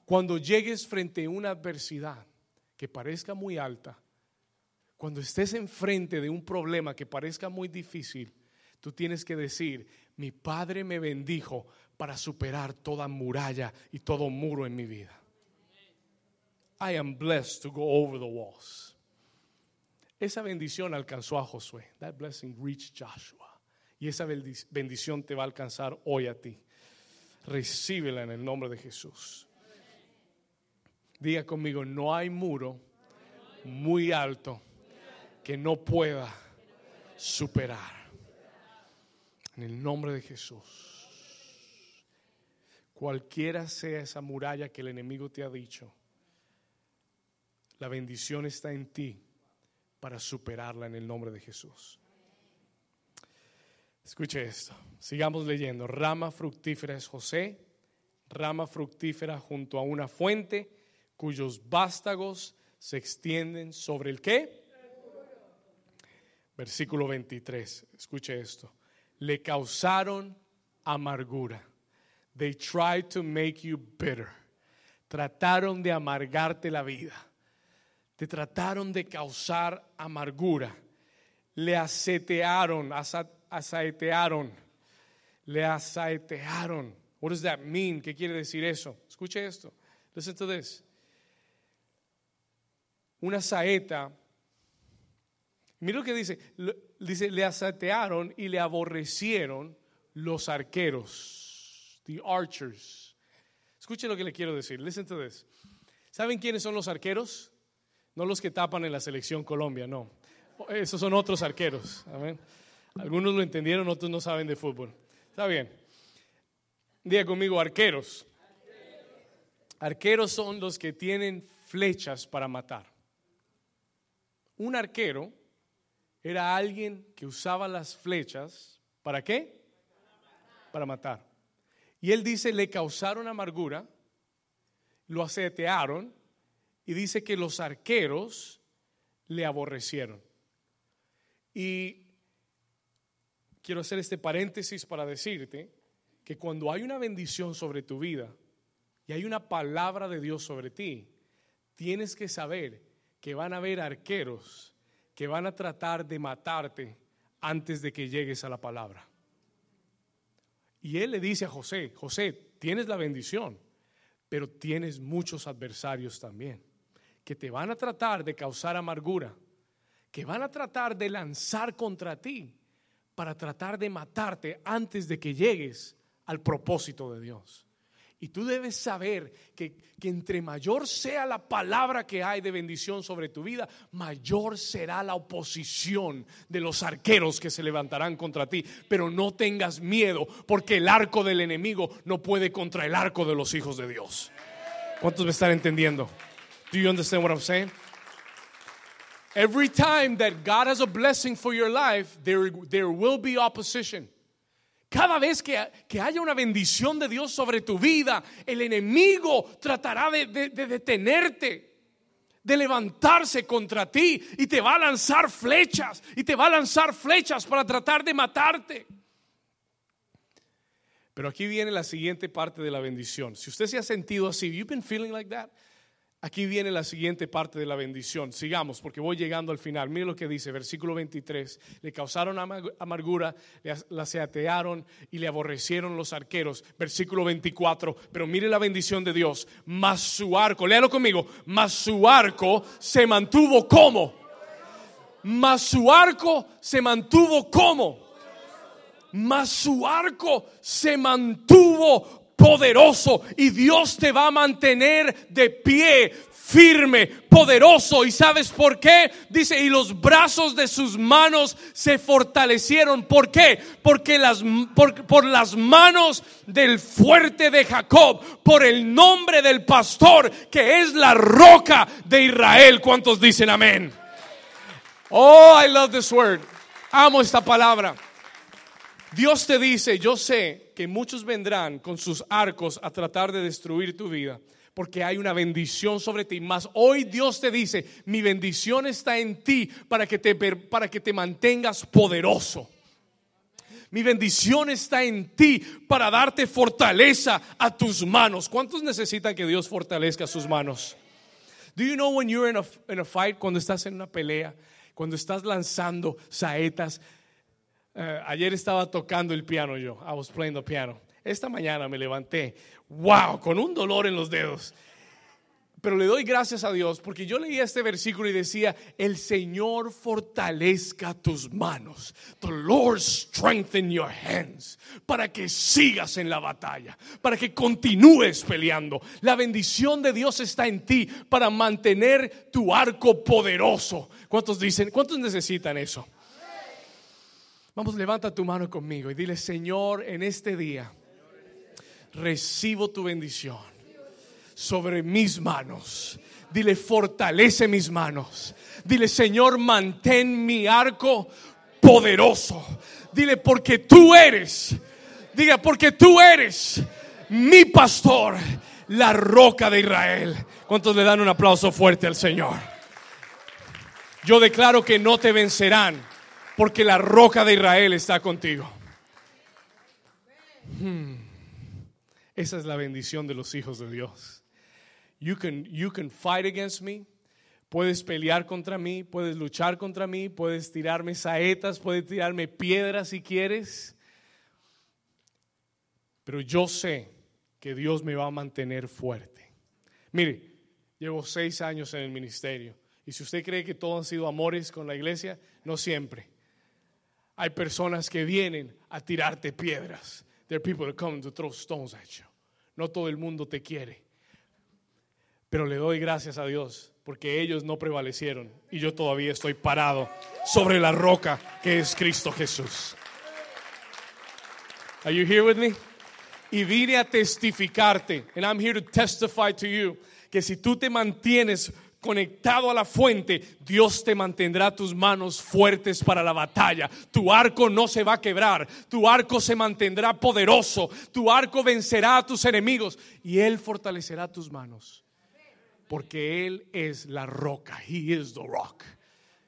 Cuando llegues frente a una adversidad, que parezca muy alta, cuando estés enfrente de un problema que parezca muy difícil, tú tienes que decir, mi Padre me bendijo para superar toda muralla y todo muro en mi vida. I am blessed to go over the walls. Esa bendición alcanzó a Josué. That blessing reached Joshua. Y esa bendición te va a alcanzar hoy a ti. Recíbela en el nombre de Jesús. Diga conmigo, no hay muro muy alto que no pueda superar. En el nombre de Jesús. Cualquiera sea esa muralla que el enemigo te ha dicho, la bendición está en ti para superarla en el nombre de Jesús. Escuche esto. Sigamos leyendo. Rama fructífera es José, rama fructífera junto a una fuente cuyos vástagos se extienden sobre el qué? Versículo 23. Escuche esto. Le causaron amargura. They tried to make you bitter. Trataron de amargarte la vida te trataron de causar amargura, le asetearon, asaetearon, le asaetearon. What does that mean? ¿Qué quiere decir eso? Escuche esto. Listen to this. Una saeta, mira lo que dice, dice, le asatearon y le aborrecieron los arqueros, the archers. Escuche lo que le quiero decir. Listen to this. ¿Saben quiénes son los arqueros? No los que tapan en la selección Colombia, no. Esos son otros arqueros. Algunos lo entendieron, otros no saben de fútbol. Está bien. Diga conmigo, arqueros. Arqueros son los que tienen flechas para matar. Un arquero era alguien que usaba las flechas, ¿para qué? Para matar. Y él dice, le causaron amargura, lo asetearon y dice que los arqueros le aborrecieron. Y quiero hacer este paréntesis para decirte que cuando hay una bendición sobre tu vida y hay una palabra de Dios sobre ti, tienes que saber que van a haber arqueros que van a tratar de matarte antes de que llegues a la palabra. Y él le dice a José, José, tienes la bendición, pero tienes muchos adversarios también que te van a tratar de causar amargura, que van a tratar de lanzar contra ti para tratar de matarte antes de que llegues al propósito de Dios. Y tú debes saber que, que, entre mayor sea la palabra que hay de bendición sobre tu vida, mayor será la oposición de los arqueros que se levantarán contra ti. Pero no tengas miedo, porque el arco del enemigo no puede contra el arco de los hijos de Dios. ¿Cuántos me están entendiendo? Do you understand what I'm saying? Every time that God has a blessing for your life, there, there will be opposition. Cada vez que, que, haya una bendición de Dios sobre tu vida, el enemigo tratará de, de, de detenerte, de levantarse contra ti y te va a lanzar flechas y te va a lanzar flechas para tratar de matarte. Pero aquí viene la siguiente parte de la bendición. Si usted se ha sentido así, you've been feeling like that, Aquí viene la siguiente parte de la bendición. Sigamos porque voy llegando al final. Mire lo que dice, versículo 23. Le causaron amargura, la seatearon y le aborrecieron los arqueros. Versículo 24. Pero mire la bendición de Dios. Mas su arco, léalo conmigo, mas su arco se mantuvo como. Mas su arco se mantuvo como. Mas su arco se mantuvo poderoso y Dios te va a mantener de pie firme, poderoso. ¿Y sabes por qué? Dice, y los brazos de sus manos se fortalecieron. ¿Por qué? Porque las, por, por, las manos del fuerte de Jacob, por el nombre del pastor, que es la roca de Israel. ¿Cuántos dicen amén? Oh, I love this word. Amo esta palabra. Dios te dice, yo sé que muchos vendrán con sus arcos a tratar de destruir tu vida, porque hay una bendición sobre ti. Mas hoy Dios te dice, mi bendición está en ti para que te, para que te mantengas poderoso. Mi bendición está en ti para darte fortaleza a tus manos. ¿Cuántos necesitan que Dios fortalezca sus manos? Do you know when you're in a, in a fight, cuando estás en una pelea, cuando estás lanzando saetas? Eh, ayer estaba tocando el piano yo. I was playing the piano. Esta mañana me levanté, wow, con un dolor en los dedos. Pero le doy gracias a Dios porque yo leía este versículo y decía, el Señor fortalezca tus manos. The Lord strengthen your hands. Para que sigas en la batalla, para que continúes peleando. La bendición de Dios está en ti para mantener tu arco poderoso. ¿Cuántos dicen? ¿Cuántos necesitan eso? Vamos, levanta tu mano conmigo y dile, Señor, en este día recibo tu bendición sobre mis manos. Dile, fortalece mis manos. Dile, Señor, mantén mi arco poderoso. Dile, porque tú eres, diga, porque tú eres mi pastor, la roca de Israel. ¿Cuántos le dan un aplauso fuerte al Señor? Yo declaro que no te vencerán, porque la roca de Israel está contigo. Hmm. Esa es la bendición de los hijos de Dios. You can, you can fight against me. Puedes pelear contra mí, puedes luchar contra mí, puedes tirarme saetas, puedes tirarme piedras si quieres. Pero yo sé que Dios me va a mantener fuerte. Mire, llevo seis años en el ministerio. Y si usted cree que todo han sido amores con la iglesia, no siempre. Hay personas que vienen a tirarte piedras. There are people that come to throw stones at you. No todo el mundo te quiere. Pero le doy gracias a Dios porque ellos no prevalecieron y yo todavía estoy parado sobre la roca que es Cristo Jesús. Are you here with me? Y vine a testificarte, and I'm here to testify to you, que si tú te mantienes conectado a la fuente, Dios te mantendrá tus manos fuertes para la batalla. Tu arco no se va a quebrar, tu arco se mantendrá poderoso, tu arco vencerá a tus enemigos y Él fortalecerá tus manos porque Él es la roca. He is the rock.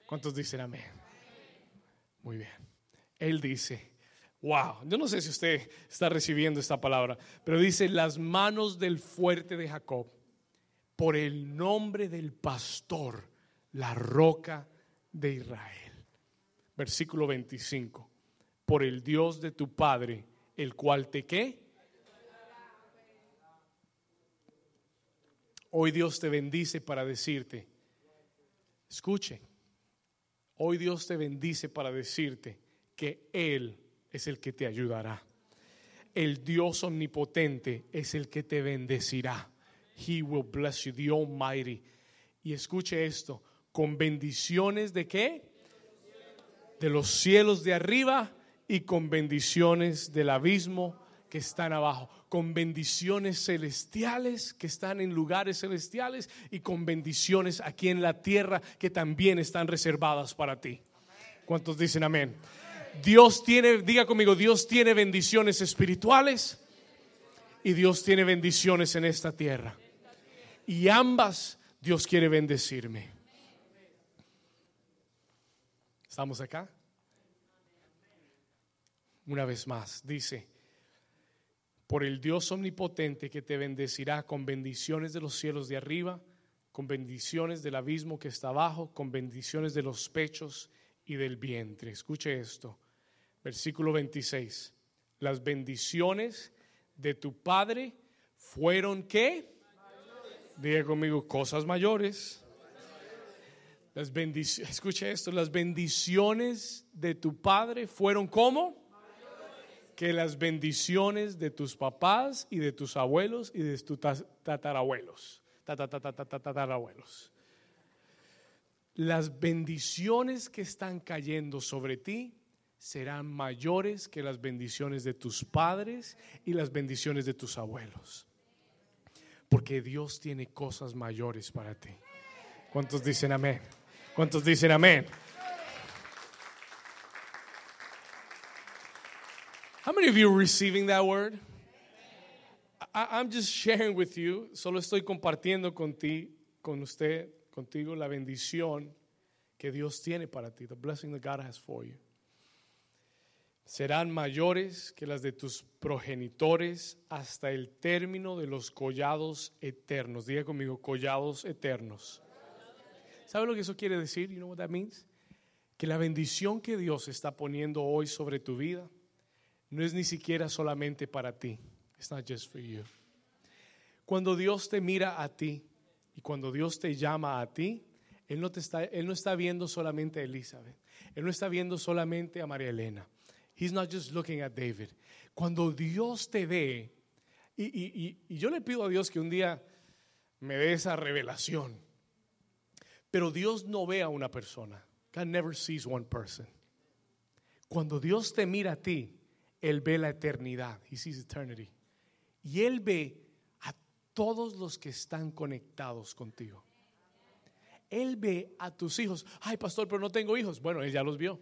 ¿Cuántos dicen amén? Muy bien. Él dice, wow, yo no sé si usted está recibiendo esta palabra, pero dice, las manos del fuerte de Jacob, por el nombre del pastor, la roca de Israel. Versículo 25, por el Dios de tu Padre, el cual te qué? Hoy Dios te bendice para decirte, escuche, hoy Dios te bendice para decirte que Él es el que te ayudará. El Dios omnipotente es el que te bendecirá. He will bless you, the Almighty. Y escuche esto, con bendiciones de qué? De los cielos de arriba y con bendiciones del abismo que están abajo, con bendiciones celestiales que están en lugares celestiales y con bendiciones aquí en la tierra que también están reservadas para ti. ¿Cuántos dicen amén? Dios tiene, diga conmigo, Dios tiene bendiciones espirituales y Dios tiene bendiciones en esta tierra. Y ambas Dios quiere bendecirme. ¿Estamos acá? Una vez más, dice, por el Dios omnipotente que te bendecirá con bendiciones de los cielos de arriba, con bendiciones del abismo que está abajo, con bendiciones de los pechos y del vientre. Escuche esto, versículo 26. Las bendiciones de tu Padre fueron qué? Diga conmigo, cosas mayores. Las escuche esto, las bendiciones de tu Padre fueron como? que las bendiciones de tus papás y de tus abuelos y de tus tatarabuelos. Tatarabuelos. Las bendiciones que están cayendo sobre ti serán mayores que las bendiciones de tus padres y las bendiciones de tus abuelos. Porque Dios tiene cosas mayores para ti. ¿Cuántos dicen amén? ¿Cuántos dicen amén? How many of you are receiving that word? I, am just sharing with you, solo estoy compartiendo con ti, con usted, contigo la bendición que Dios tiene para ti, the blessing that God has for you. Serán mayores que las de tus progenitores hasta el término de los collados eternos. Diga conmigo, collados eternos. ¿Sabe lo que eso quiere decir? You know what that means? Que la bendición que Dios está poniendo hoy sobre tu vida no es ni siquiera solamente para ti. It's not just for you. Cuando Dios te mira a ti y cuando Dios te llama a ti, Él no, está, él no está viendo solamente a Elizabeth. Él no está viendo solamente a María Elena. He's not just looking at David. Cuando Dios te ve, y, y, y, yo le pido a Dios que un día me dé esa revelación, pero Dios no ve a una persona. God never sees one person. Cuando Dios te mira a ti, Él ve la eternidad. He sees eternity. Y Él ve a todos los que están conectados contigo. Él ve a tus hijos. Ay, pastor, pero no tengo hijos. Bueno, Él ya los vio.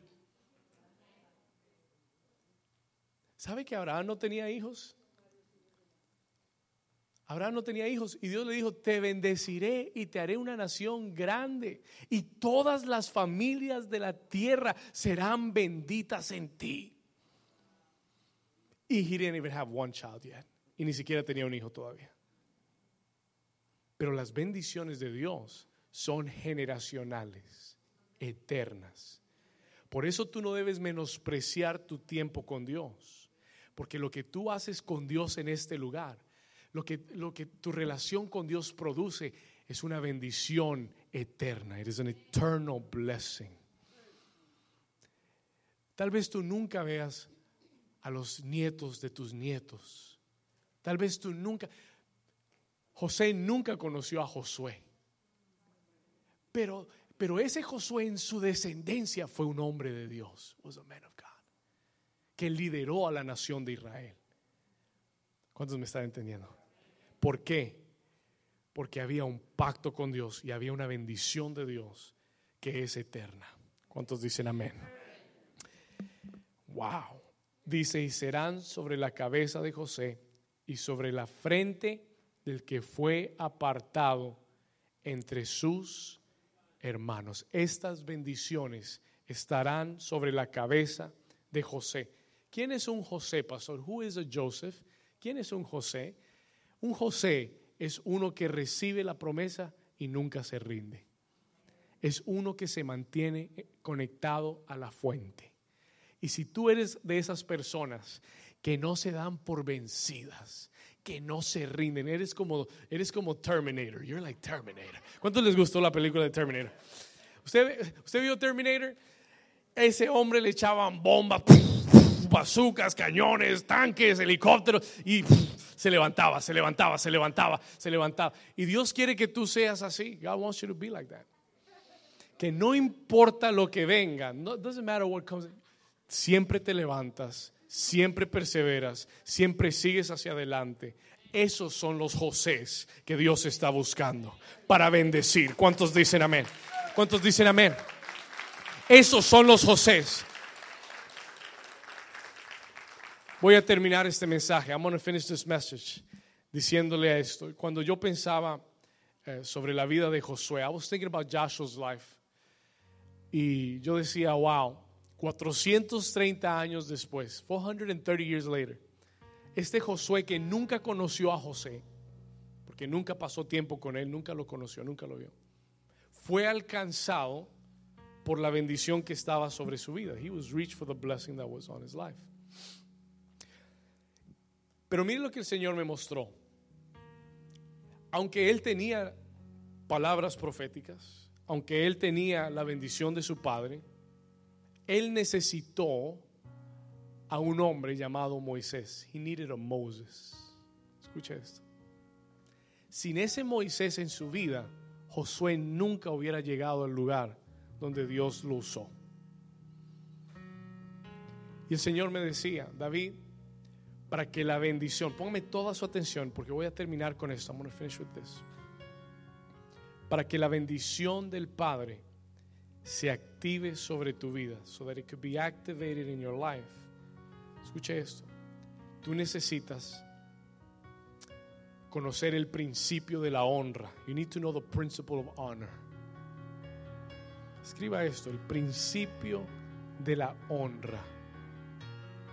¿Sabe que Abraham no tenía hijos? Abraham no tenía hijos y Dios le dijo, te bendeciré y te haré una nación grande y todas las familias de la tierra serán benditas en ti. Y he didn't even have one child yet. Y ni siquiera tenía un hijo todavía. Pero las bendiciones de Dios son generacionales, eternas. Por eso tú no debes menospreciar tu tiempo con Dios. Porque lo que tú haces con Dios en este lugar, lo que, lo que tu relación con Dios produce es una bendición eterna. It is an eternal blessing. Tal vez tú nunca veas a los nietos de tus nietos. Tal vez tú nunca... José nunca conoció a Josué. Pero, pero ese Josué en su descendencia fue un hombre de Dios. Was a man of que lideró a la nación de Israel. ¿Cuántos me están entendiendo? ¿Por qué? Porque había un pacto con Dios y había una bendición de Dios que es eterna. ¿Cuántos dicen amén? Wow. Dice, y serán sobre la cabeza de José y sobre la frente del que fue apartado entre sus hermanos. Estas bendiciones estarán sobre la cabeza de José. ¿Quién es un José, pastor? Who is a Joseph? ¿Quién es un José? Un José es uno que recibe la promesa y nunca se rinde. Es uno que se mantiene conectado a la fuente. Y si tú eres de esas personas que no se dan por vencidas, que no se rinden, eres como, eres como Terminator. You're like Terminator. ¿Cuántos les gustó la película de Terminator? ¿Usted, usted vio Terminator? Ese hombre le echaban bombas bazucas, cañones, tanques, helicópteros y se levantaba, se levantaba, se levantaba, se levantaba. Y Dios quiere que tú seas así. God wants you to be like that. Que no importa lo que venga, no doesn't matter what comes. Siempre te levantas, siempre perseveras, siempre sigues hacia adelante. Esos son los Josés que Dios está buscando para bendecir. ¿Cuántos dicen amén? ¿Cuántos dicen amén? Esos son los Josés Voy a terminar este mensaje. I'm going to finish this message diciéndole a esto. Cuando yo pensaba eh, sobre la vida de Josué, I was thinking about Joshua's life. Y yo decía, wow, 430 años después, 430 years later, este Josué que nunca conoció a José, porque nunca pasó tiempo con él, nunca lo conoció, nunca lo vio, fue alcanzado por la bendición que estaba sobre su vida. He was reached for the blessing that was on his life. Pero mire lo que el Señor me mostró. Aunque él tenía palabras proféticas, aunque él tenía la bendición de su padre, él necesitó a un hombre llamado Moisés. He needed a Moses. Escucha esto. Sin ese Moisés en su vida, Josué nunca hubiera llegado al lugar donde Dios lo usó. Y el Señor me decía, David, para que la bendición, póngame toda su atención porque voy a terminar con esto. I'm going to finish with this. Para que la bendición del Padre se active sobre tu vida, so that it could be activated in your life. Escuche esto. Tú necesitas conocer el principio de la honra. You need to know the principle of honor. Escriba esto, el principio de la honra.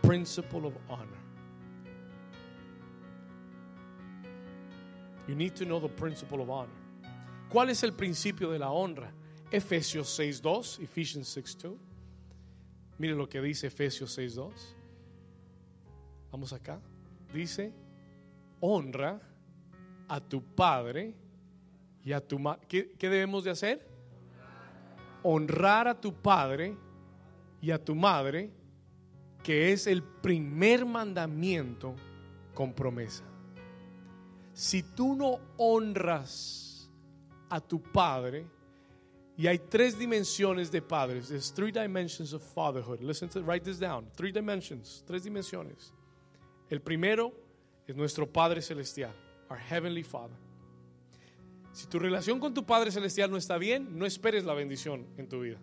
principle of honor. You need to know the principle of honor. ¿Cuál es el principio de la honra? Efesios 6.2, Ephesians 6.2. Mire lo que dice Efesios 6.2. Vamos acá. Dice, honra a tu padre y a tu madre. ¿Qué, ¿Qué debemos de hacer? Honrar a tu padre y a tu madre, que es el primer mandamiento con promesa. Si tú no honras a tu padre, y hay tres dimensiones de padres. There's three dimensions of fatherhood. Listen to write this down. Three dimensions, tres dimensiones. El primero es nuestro Padre celestial, our heavenly Father. Si tu relación con tu Padre celestial no está bien, no esperes la bendición en tu vida.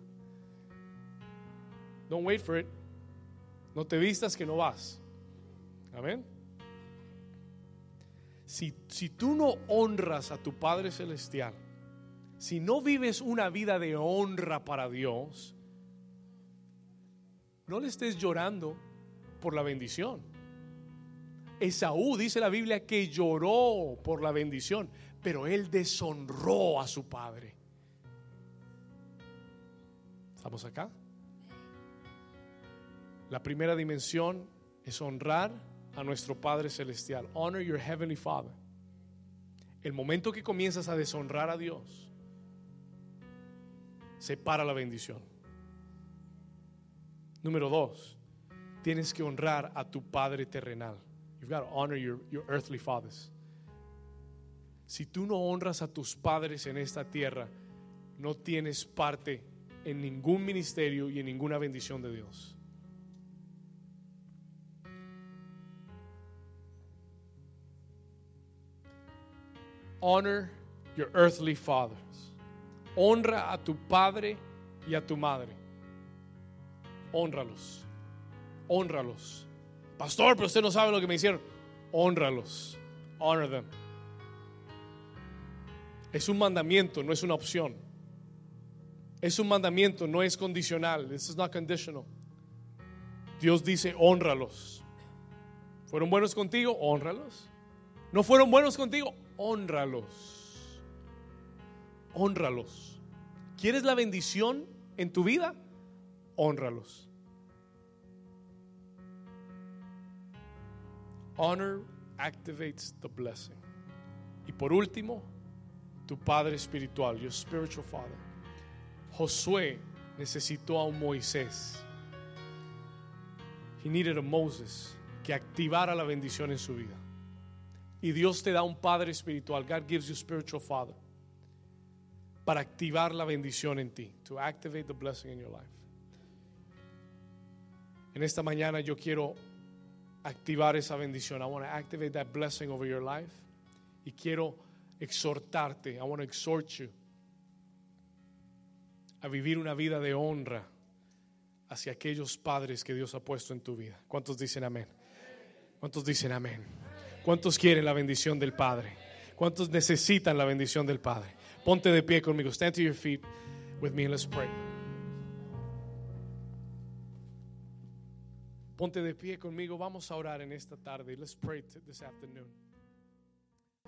Don't wait for it. No te vistas que no vas. Amén. Si, tú no honras a tu Padre celestial, si no vives una vida de honra para Dios, no le estés llorando por la bendición. Esaú dice la Biblia que lloró por la bendición, pero él deshonró a su padre. ¿Estamos acá? La primera dimensión es honrar a nuestro Padre Celestial. Honor your Heavenly Father. El momento que comienzas a deshonrar a Dios, separa la bendición. Número dos, tienes que honrar a tu Padre terrenal. You've got to honor your, your earthly fathers. Si tú no honras a tus padres en esta tierra, no tienes parte en ningún ministerio y en ninguna bendición de Dios. Honor your earthly fathers. Honra a tu padre y a tu madre. Honralos. Honralos. Pastor, pero usted no sabe lo que me hicieron. Honralos. Honor them. Es un mandamiento, no es una opción. Es un mandamiento, no es condicional. This is not conditional. Dios dice, honralos. ¿Fueron buenos contigo? Honralos. ¿No fueron buenos contigo? Honralos. Honralos. ¿Quieres la bendición en tu vida? Honralos. Honor activates the blessing. Y por último, tu padre espiritual, your spiritual father. Josué necesitó a un Moisés. He needed a Moses que activara la bendición en su vida. Y Dios te da un padre espiritual. God gives you spiritual father. Para activar la bendición en ti. To activate the blessing in your life. En esta mañana yo quiero activar esa bendición. I want to activate that blessing over your life. Y quiero exhortarte. I want to exhort you a vivir una vida de honra hacia aquellos padres que Dios ha puesto en tu vida. ¿Cuántos dicen amén? ¿Cuántos dicen amén? ¿Cuántos quieren la bendición del Padre? ¿Cuántos necesitan la bendición del Padre? Ponte de pie conmigo. Stand to your feet with me and let's pray. Ponte de pie conmigo. Vamos a orar en esta tarde. Let's pray this afternoon.